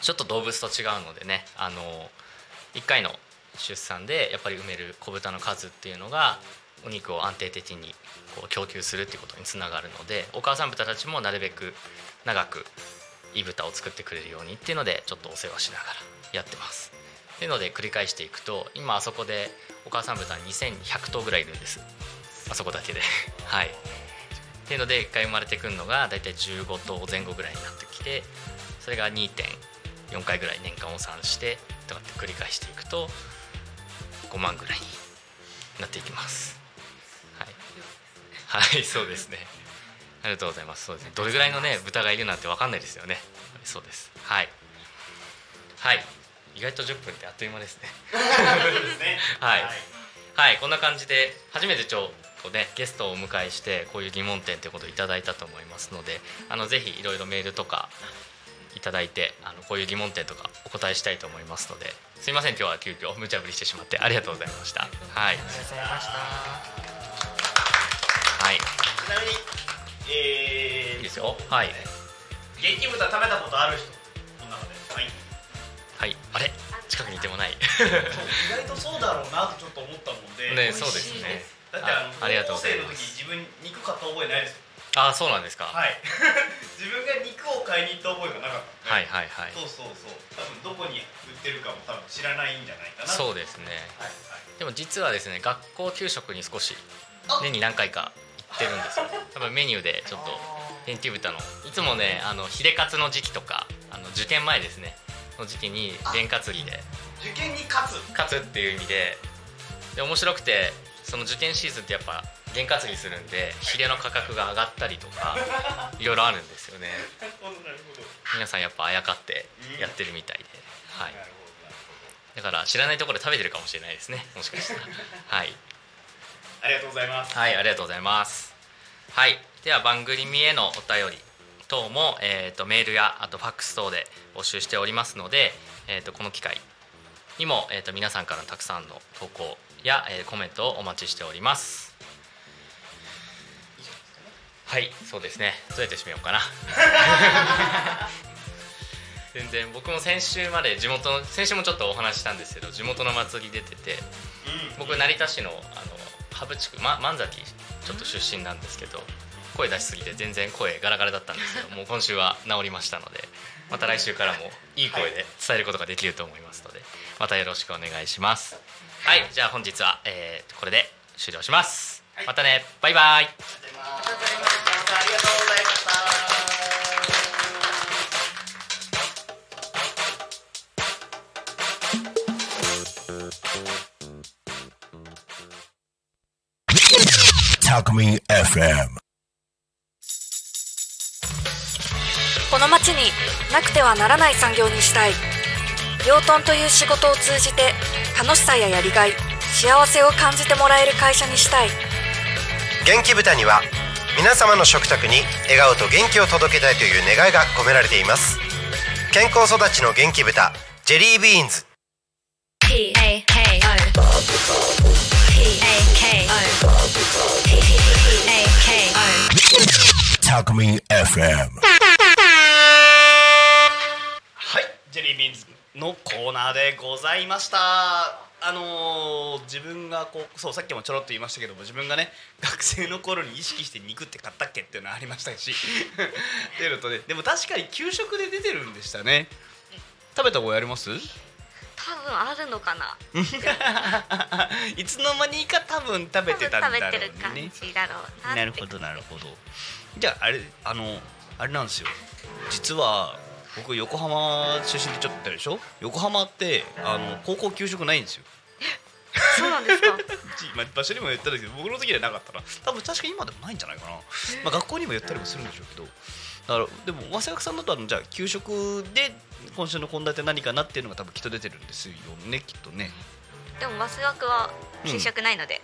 ちょっと動物と違うのでねあの1回の出産でやっぱり産める子豚の数っていうのがお肉を安定的にこう供給するっていうことにつながるのでお母さん豚たちもなるべく長くいい豚を作ってくれるようにっていうのでちょっとお世話しながらやってます。っていうので繰り返していくと今あそこでお母さん豚2100頭ぐらいいるんです。あそこだけで。はい。っていうので1回生まれてくるのが大体15頭前後ぐらいになってきてそれが2.4回ぐらい年間お産してとかって繰り返していくと5万ぐらいになっていきます。はい、はい、そうですね。ありがとうございます。そうですね。どれぐらいのね豚がいるなんて分かんないですよね。そうです。はい。はい。意外と10分ってあっという間ですね。はい、はい、こんな感じで初めてちょっとねゲストをお迎えしてこういう疑問点ということをいただいたと思いますのであのぜひいろいろメールとかいただいてあのこういう疑問点とかお答えしたいと思いますのですいません今日は急遽無茶ぶりしてしまってありがとうございました。はい。ありがとうございました。はい。ちなみにえー、いいですよ。はい。元気豚食べたことある人？この中で。はい。はい。あれ？近近くにいてもない。意外とそうだろうなとちょっと思ったもんで。ねそうですね。だってあのあ高校生の時自分肉買った覚えないですよあそうなんですか。はい。自分が肉を買いに行った覚えがなかったはいはいはい。そうそうそう。多分どこに売ってるかも多分知らないんじゃないかな。そうですね、でも実はですね学校給食に少し年に何回か行ってるんですよ。多分メニューでちょっと天気豚の。いつもねあのヒレカツの時期とかあの受験前ですね。の時期に験担ぎで。受験に勝つ。勝つっていう意味で。で面白くてその受験シーズンってやっぱ験担ぎするんでヒレの価格が上がったりとか いろいろあるんですよね。皆さんやっぱあやかってやってるみたいで、はい、だから知らないところで食べてるかもしれないですねもしかしたら。はい。ありがとうございます。はいありがとうございます。はい。では番組へのお便り等も、えー、とメールやあとファックス等で募集しておりますので、えー、とこの機会にも、えー、と皆さんからのたくさんの投稿や、えーコメントをお待ちしておりますはいそうですね。どうやって締めようかな。全然僕も先週まで地元の先週もちょっとお話ししたんですけど地元の祭り出てて僕成田市のあの羽生地区、ま、万崎ちょっと出身なんですけど声出しすぎて全然声ガラガラだったんですけど もう今週は治りましたのでまた来週からもいい声で伝えることができると思いますのでまたよろしくお願いします。はいじゃあ本日は、えーこれで終了します、またね。バイバイありがとうございまタクミン FM この町になくてはならない産業にしたい。養豚という仕事を通じて楽しさややりがい幸せを感じてもらえる会社にしたい。元気豚には皆様の食卓に笑顔と元気を届けたいという願いが込められています。健康育ちの元気豚ジェリービーンズ。P A K O P A K O P A K O タクミン FM のコーナーでございました。あのー自分がこうそうさっきもちょろっと言いましたけども自分がね学生の頃に意識して肉って買ったっけっていうのはありましたしっていうのとねでも確かに給食で出てるんでしたね。食べた方やります？多分あるのかな。いつの間にか多分食べてたんだろう食べてる感ねじだろうななるほどなるほど。じゃああれあのあれなんですよ。実は僕横浜出身でちょっとたでしょ？横浜ってあの高校給食ないんですよ。そうなんですか？まあ、場所にも言ったんだけど僕の時ではなかったな。多分確か今でもないんじゃないかな、まあ、学校にも言ったりもするんでしょうけど。だからでも早稲田さんだとあのじゃあ給食で今週の献立何かなっていうのが多分きっと出てるんですよねきっとね。でもマス学は給食ないので、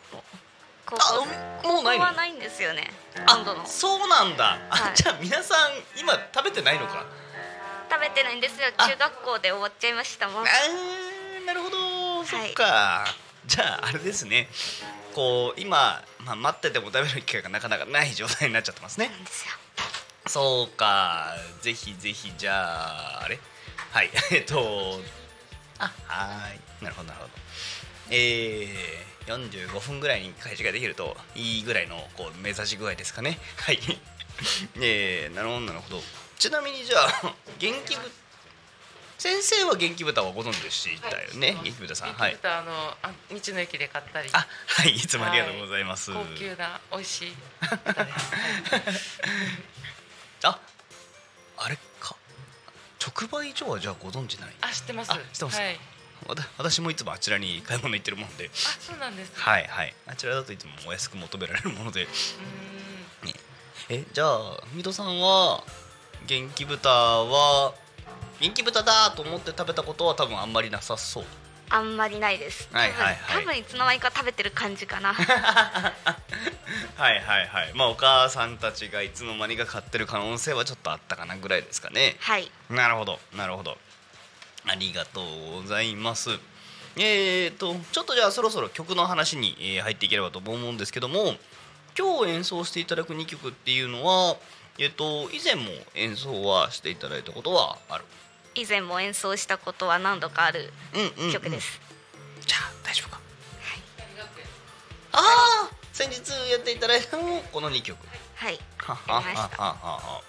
高校もうないはないんですよね今度の。そうなんだ、あじゃあ皆さん今食べてないのか？食べてないんですよ。中学校で終わっちゃいましたもん。なるほど、そっか。じゃああれですね。こう今、まあ、待ってても食べる機会がなかなかない状態になっちゃってますね。そうか。ぜひぜひじゃああれ？はい。えっとあはい。なるほどなるほど。えー、45分ぐらいに開始ができるといいぐらいのこう目指し具合ですかね。はい。えー、なるほどなるほどちなみにじゃあ 元気ぶ先生は元気豚はご存知でしたよね、元気豚さん。はい。豚あのあ道の駅で買ったり。はい。いつもありがとうございます、高級な美味しい。ああれか。直売所はじゃあご存知ない？あ知ってます。あ知ってます。はい。私もいつもあちらに買い物行ってるもんで。あそうなんですはいはい。あちらだといつもお安く求められるもので。ね。えじゃあ水戸さんは元気豚は元気豚だと思って食べたことは多分あんまりなさそう。あんまりないです。はいはいはい。多分いつの間にか食べてる感じかな。はいはいはい。まあお母さんたちがいつの間にか買ってる可能性はちょっとあったかなぐらいですかね。はい。なるほど。なるほど。ありがとうございます。えーとちょっとじゃあそろそろ曲の話にえー入っていければと思うんですけども今日演奏していただく2曲っていうのはえっ、と以前も演奏はしていただいたことはある？以前も演奏したことは何度かある曲です、じゃあ大丈夫か。ああ先日やっていただいたのもこの2曲。はい。ははははは。は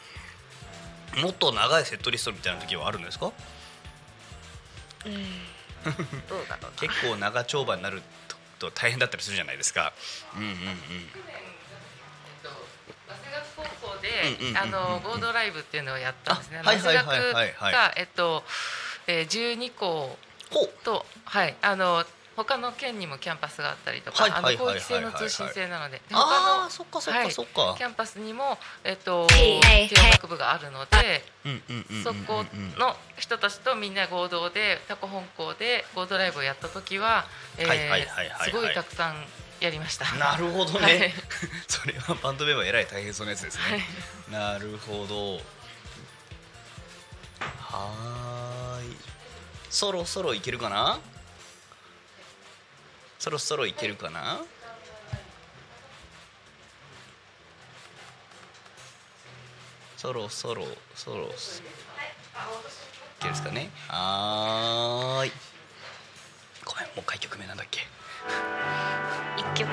もっと長いセットリストみたいな時はあるんですか？うん。どうだろう 結構長丁場になるとと大変だったりするじゃないですか。うんうんうん。早で、あの合同ライブっていうのをやったんですね。あはいはいはいはいはい。がえっと、えー、12校とはいあの他の県にもキャンパスがあったりとか、あの広域制の通信制なので、他のそっかそっかはいそっか。キャンパスにもえっとはいはい。軽音楽部があるので。そこの人たちとみんな合同で多古本校で合同ライブをやった時は、えすごいたくさんやりました。なるほどね、はい。それはバンドメンバーえらい大変そうなやつですね、なるほど。はーい。そろそろいけるかな？そろそろいけるかな？そろそろそろいけるですかね？はーい。ごめんもう一回曲名なんだっけ？一曲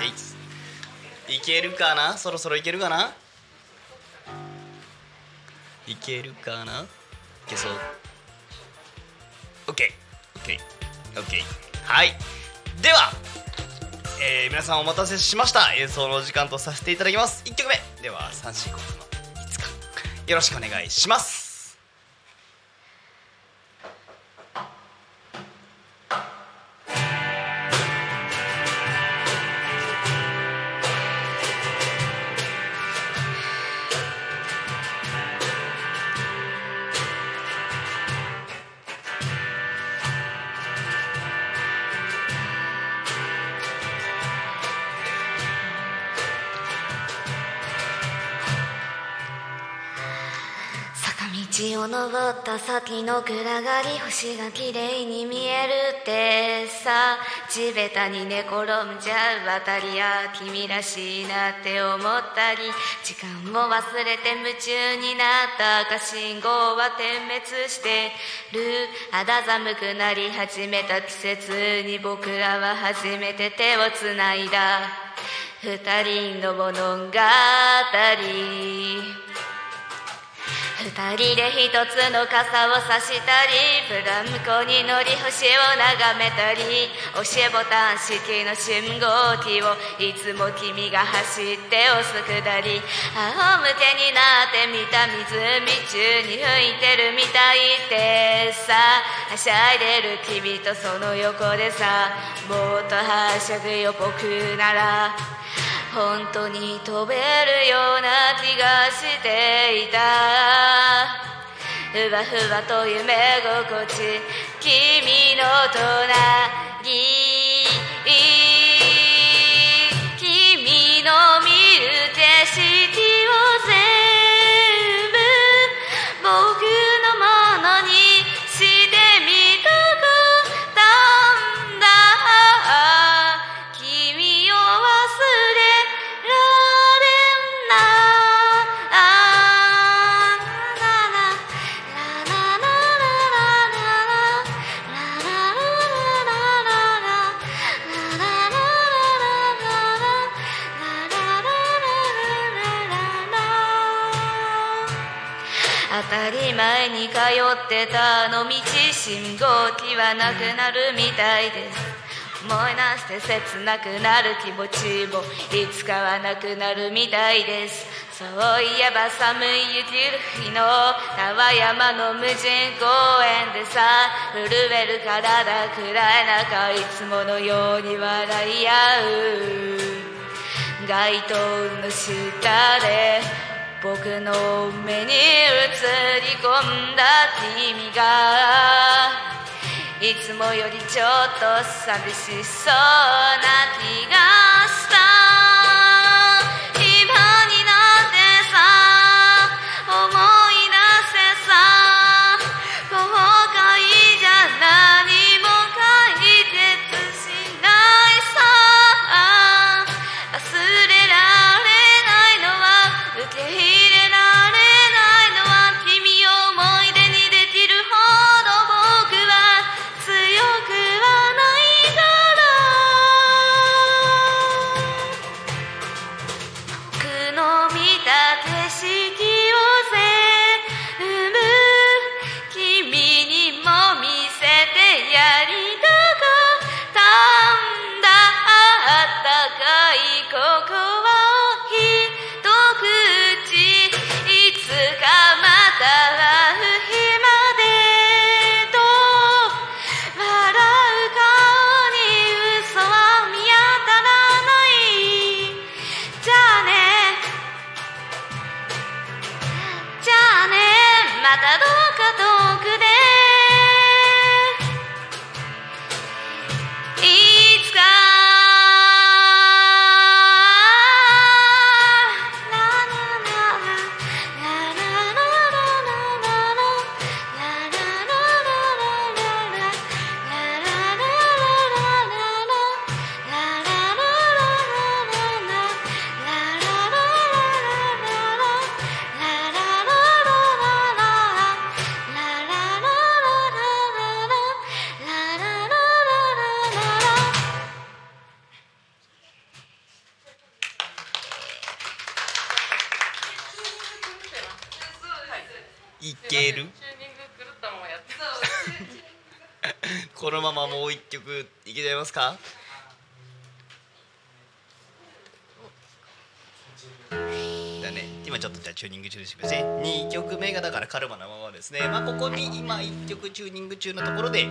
ゲイツ。いけるかな？そろそろいけるかな？いけるかな？いけそう。OKOKOK はい。では、えー皆さんお待たせしました。演奏の時間とさせていただきます。1曲目。では三四国のいつか。よろしくお願いします。先の暗がり星が綺麗に見えるってさ地べたに寝転んじゃうあたりや君らしいなって思ったり時間を忘れて夢中になった赤信号は点滅してる肌寒くなり始めた季節に僕らは初めて手をつないだ二人の物語二人で一つの傘を差したりブランコに乗り星を眺めたり押しボタン式の信号機をいつも君が走って押すくだり仰向けになってみた湖中に吹いてるみたいってさ。はしゃいでる君とその横でさ。もっとはしゃぐよ僕なら。本当に飛べるような気がしていた。ふわふわと夢心地。君の隣君の見る景色。通ってたあの道信号機はなくなるみたいです。思い出して切なくなる気持ちもいつかはなくなるみたいです。そういえば寒い雪る日の川山の無人公園でさ震える体暗い中いつものように笑い合う。街灯の下で僕の目に映り込んだ君が。いつもよりちょっと寂しそうな気が。ますか？チューニング中ですみません。2曲目がだからカルマのままですね。まあここに今1曲チューニング中のところで、え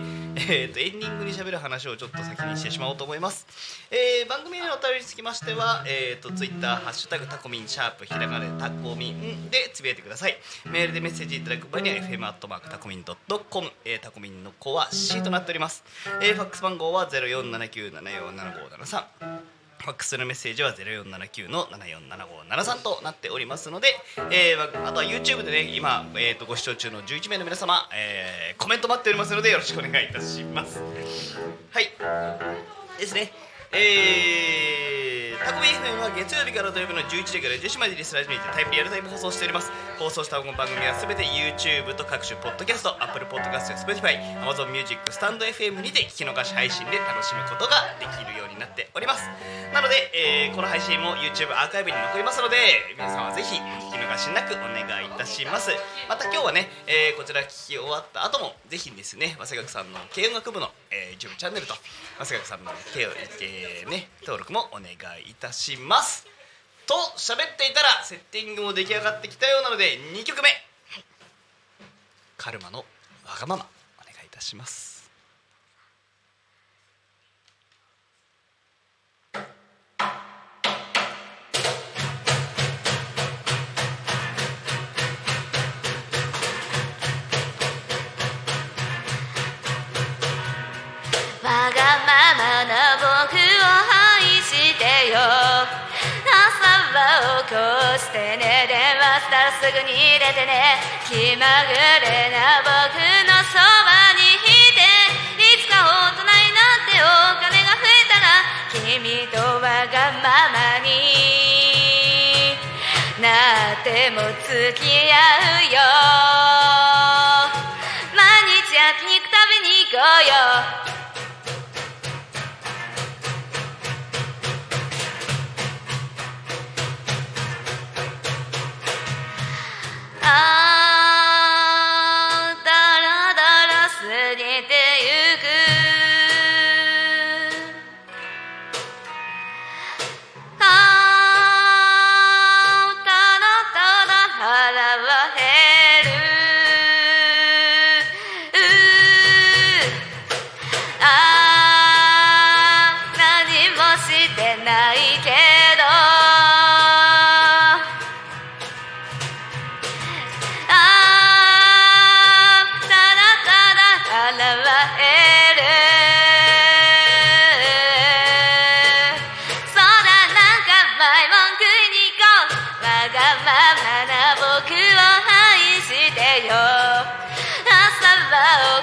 ー、とエンディングにしゃべる話をちょっと先にしてしまおうと思います、えー番組へのお便りにつきましては、えー、とツイッターハッシュタグタコミンシャープひらがなでタコミンでつぶやいてください。メールでメッセージいただく場合には FM アットマークタコミンドットコム。タコミンの子は C となっております、えーファックス番号は0479747573ファックスのメッセージは0479の747573となっておりますので、えー、あとは YouTube でね今、えー、とご視聴中の11名の皆様、えーコメント待っておりますのでよろしくお願いいたします。はい。ですね。えー、タコミ FM は月曜日から土曜日の11時から10時までリスラジオにてタイムリアルタイム放送しております。放送した番組はすべて YouTube と各種ポッドキャスト Apple Podcast や Spotify Amazon Music スタンド FM にて聞き逃し配信で楽しむことができるようになっております。なので、えーこの配信も YouTube アーカイブに残りますので皆さんはぜひ聞き逃しなくお願いいたします。また今日はね、えーこちら聞き終わった後もぜひですね早稲学さんの軽音楽部の、えー YouTube チャンネルと早稲学さんの軽音、えーね、登録もお願いいたします。と喋っていたらセッティングも出来上がってきたようなので2曲目、カルマのわがままお願いいたしますしてね？電話したらすぐに入れてね。気まぐれな僕のそばにいて。いつか大人になってお金が増えたら君とわがままに。なっても付き合うよ。毎日焼肉食べに行こうよ。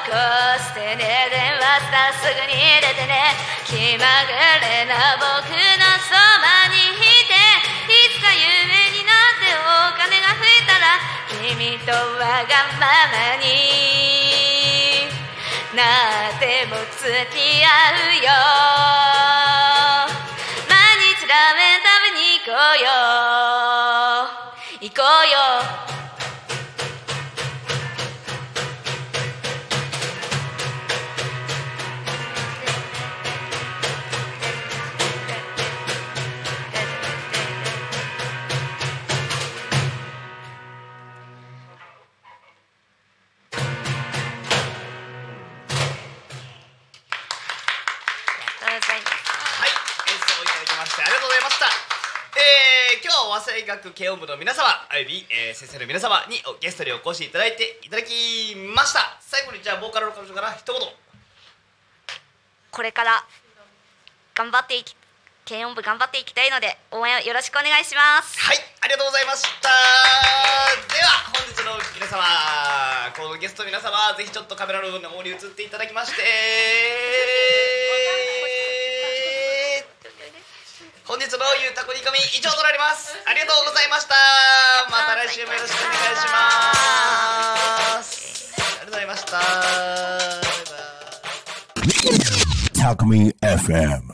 起こしてね電話したすぐに出てね。気まぐれな僕のそばにいて。いつか夢になってお金が増えたら君とわがままに。なっても付き合うよ。えー、今日は和製学軽音部の皆様および、えー、先生の皆様におゲストにお越しいただいていただきました。最後にじゃあボーカルの彼女から一言。これから頑張っていき軽音部頑張っていきたいので応援よろしくお願いします。はいありがとうございました。では本日の皆様このゲストの皆様ぜひちょっとカメラの方に移っていただきまして本日のゆうたこにこみ以上となります。ありがとうございました。また来週もよろしくお願いします。ありがとうございました。バイバイ。Talk Me FM.